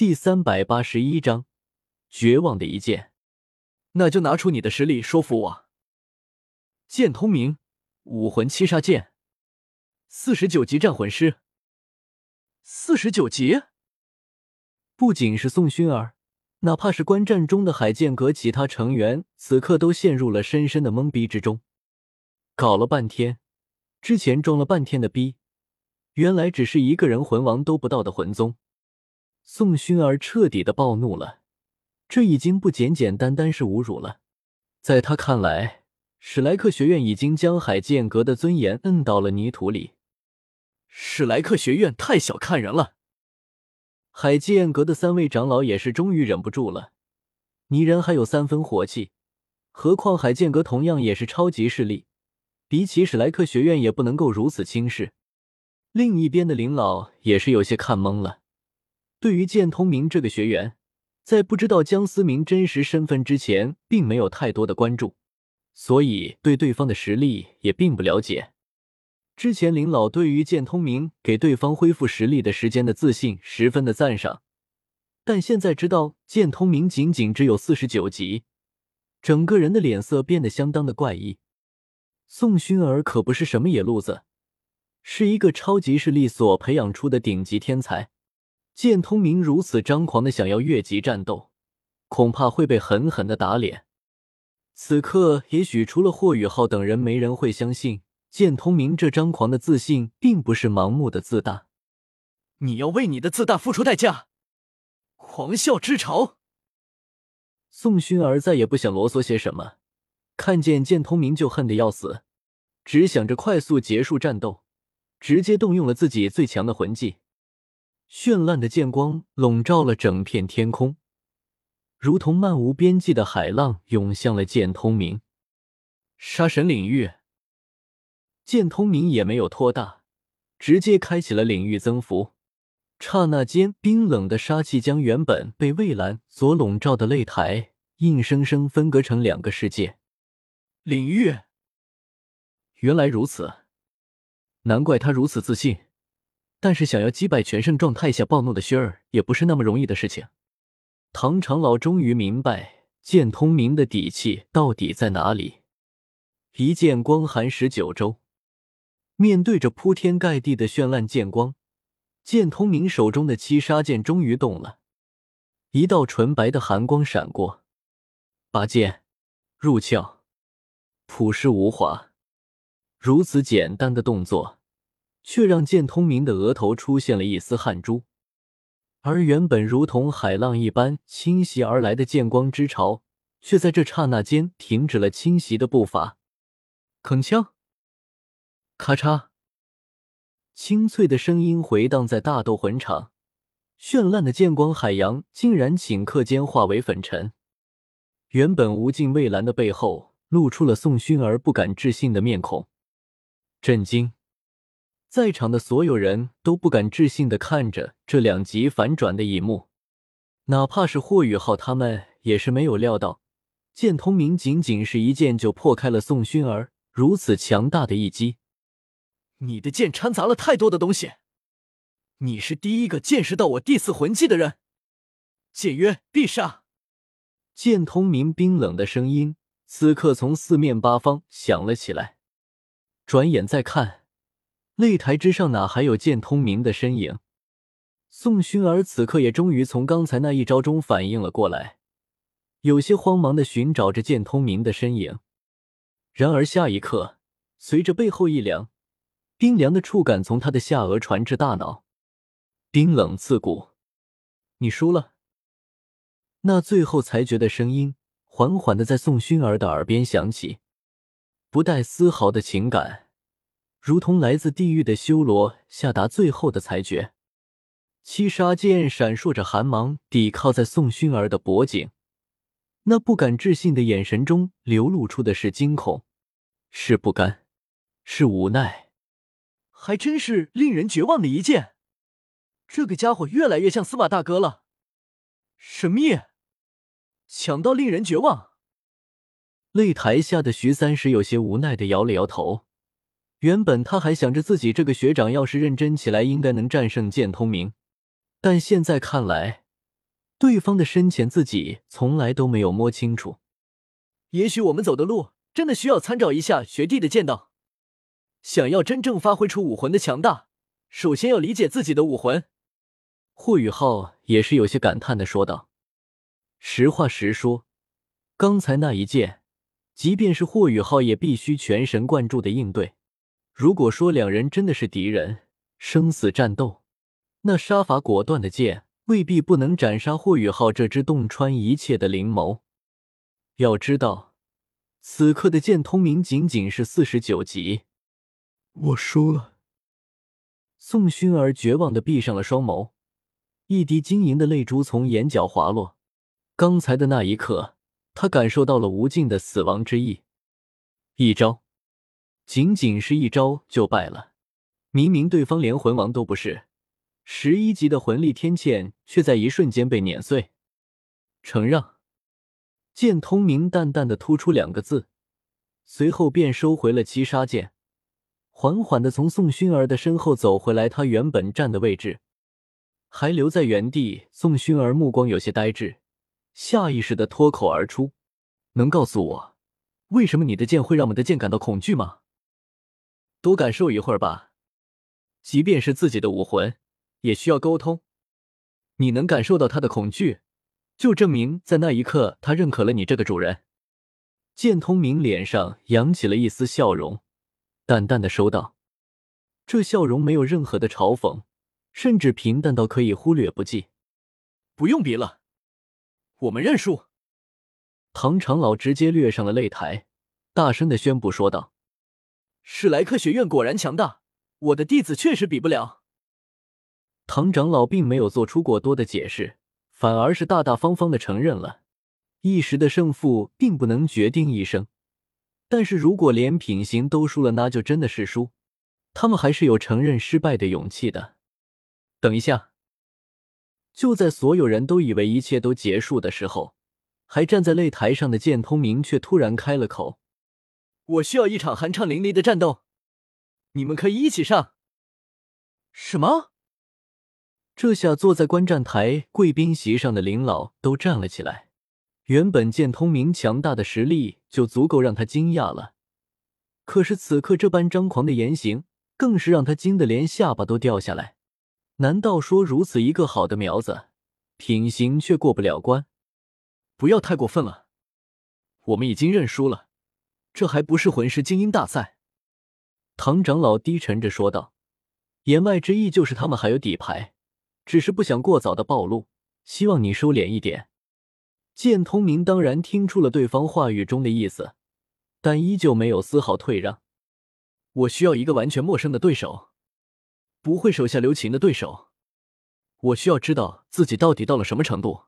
第三百八十一章绝望的一剑。那就拿出你的实力说服我。剑通明，武魂七杀剑，四十九级战魂师。四十九级，不仅是宋薰儿，哪怕是观战中的海剑阁其他成员，此刻都陷入了深深的懵逼之中。搞了半天，之前装了半天的逼，原来只是一个人魂王都不到的魂宗。宋薰儿彻底的暴怒了，这已经不简简单单是侮辱了。在他看来，史莱克学院已经将海剑阁的尊严摁到了泥土里。史莱克学院太小看人了。海剑阁的三位长老也是终于忍不住了，泥人还有三分火气，何况海剑阁同样也是超级势力，比起史莱克学院也不能够如此轻视。另一边的林老也是有些看懵了。对于剑通明这个学员，在不知道江思明真实身份之前，并没有太多的关注，所以对对方的实力也并不了解。之前林老对于剑通明给对方恢复实力的时间的自信十分的赞赏，但现在知道剑通明仅仅只有四十九级，整个人的脸色变得相当的怪异。宋薰儿可不是什么野路子，是一个超级势力所培养出的顶级天才。剑通明如此张狂的想要越级战斗，恐怕会被狠狠的打脸。此刻，也许除了霍雨浩等人，没人会相信。剑通明这张狂的自信，并不是盲目的自大。你要为你的自大付出代价！狂笑之潮。宋薰儿再也不想啰嗦些什么，看见剑通明就恨得要死，只想着快速结束战斗，直接动用了自己最强的魂技。绚烂的剑光笼罩了整片天空，如同漫无边际的海浪涌向了剑通明。杀神领域。剑通明也没有拖大，直接开启了领域增幅。刹那间，冰冷的杀气将原本被蔚蓝所笼罩的擂台，硬生生分割成两个世界。领域，原来如此，难怪他如此自信。但是，想要击败全盛状态下暴怒的薛儿，也不是那么容易的事情。唐长老终于明白剑通明的底气到底在哪里。一剑光寒十九州。面对着铺天盖地的绚烂剑光，剑通明手中的七杀剑终于动了，一道纯白的寒光闪过，拔剑入鞘，朴实无华。如此简单的动作，却让剑通明的额头出现了一丝汗珠，而原本如同海浪一般侵袭而来的剑光之潮，却在这刹那间停止了侵袭的步伐。铿锵。咔嚓！清脆的声音回荡在大斗魂场，绚烂的剑光海洋竟然顷刻间化为粉尘。原本无尽蔚蓝的背后，露出了宋薰儿不敢置信的面孔。震惊！在场的所有人都不敢置信的看着这两极反转的一幕，哪怕是霍雨浩他们也是没有料到，剑通明仅仅是一剑就破开了宋薰儿如此强大的一击。你的剑掺杂了太多的东西，你是第一个见识到我第四魂技的人。剑约必杀。剑通明冰冷的声音此刻从四面八方响了起来。转眼再看，擂台之上哪还有剑通明的身影？宋薰儿此刻也终于从刚才那一招中反应了过来，有些慌忙的寻找着剑通明的身影。然而下一刻，随着背后一凉。冰凉的触感从他的下颚传至大脑，冰冷刺骨。你输了。那最后裁决的声音缓缓的在宋薰儿的耳边响起，不带丝毫的情感，如同来自地狱的修罗下达最后的裁决。七杀剑闪烁着寒芒，抵靠在宋薰儿的脖颈，那不敢置信的眼神中流露出的是惊恐，是不甘，是无奈。还真是令人绝望的一剑，这个家伙越来越像司马大哥了。神秘，强到令人绝望。擂台下的徐三石有些无奈的摇了摇头。原本他还想着自己这个学长要是认真起来，应该能战胜剑通明，但现在看来，对方的深浅自己从来都没有摸清楚。也许我们走的路真的需要参照一下学弟的剑道。想要真正发挥出武魂的强大，首先要理解自己的武魂。霍雨浩也是有些感叹的说道：“实话实说，刚才那一剑，即便是霍雨浩也必须全神贯注的应对。如果说两人真的是敌人，生死战斗，那杀伐果断的剑。”未必不能斩杀霍雨浩这只洞穿一切的灵眸。要知道，此刻的剑通明仅仅是四十九级。我输了。宋薰儿绝望的闭上了双眸，一滴晶莹的泪珠从眼角滑落。刚才的那一刻，他感受到了无尽的死亡之意。一招，仅仅是一招就败了。明明对方连魂王都不是。十一级的魂力天堑，却在一瞬间被碾碎。承让。剑通明淡淡的突出两个字，随后便收回了七杀剑，缓缓的从宋薰儿的身后走回来，他原本站的位置，还留在原地。宋薰儿目光有些呆滞，下意识的脱口而出：“能告诉我，为什么你的剑会让我们的剑感到恐惧吗？多感受一会儿吧，即便是自己的武魂。”也需要沟通，你能感受到他的恐惧，就证明在那一刻他认可了你这个主人。剑通明脸上扬起了一丝笑容，淡淡的说道：“这笑容没有任何的嘲讽，甚至平淡到可以忽略不计。”不用比了，我们认输。唐长老直接掠上了擂台，大声的宣布说道：“史莱克学院果然强大，我的弟子确实比不了。”唐长老并没有做出过多的解释，反而是大大方方的承认了。一时的胜负并不能决定一生，但是如果连品行都输了，那就真的是输。他们还是有承认失败的勇气的。等一下，就在所有人都以为一切都结束的时候，还站在擂台上的剑通明却突然开了口：“我需要一场酣畅淋漓的战斗，你们可以一起上。”什么？这下坐在观战台贵宾席上的林老都站了起来。原本见通明强大的实力就足够让他惊讶了，可是此刻这般张狂的言行，更是让他惊得连下巴都掉下来。难道说如此一个好的苗子，品行却过不了关？不要太过分了，我们已经认输了，这还不是魂师精英大赛？唐长老低沉着说道，言外之意就是他们还有底牌。只是不想过早的暴露，希望你收敛一点。剑通明当然听出了对方话语中的意思，但依旧没有丝毫退让。我需要一个完全陌生的对手，不会手下留情的对手。我需要知道自己到底到了什么程度。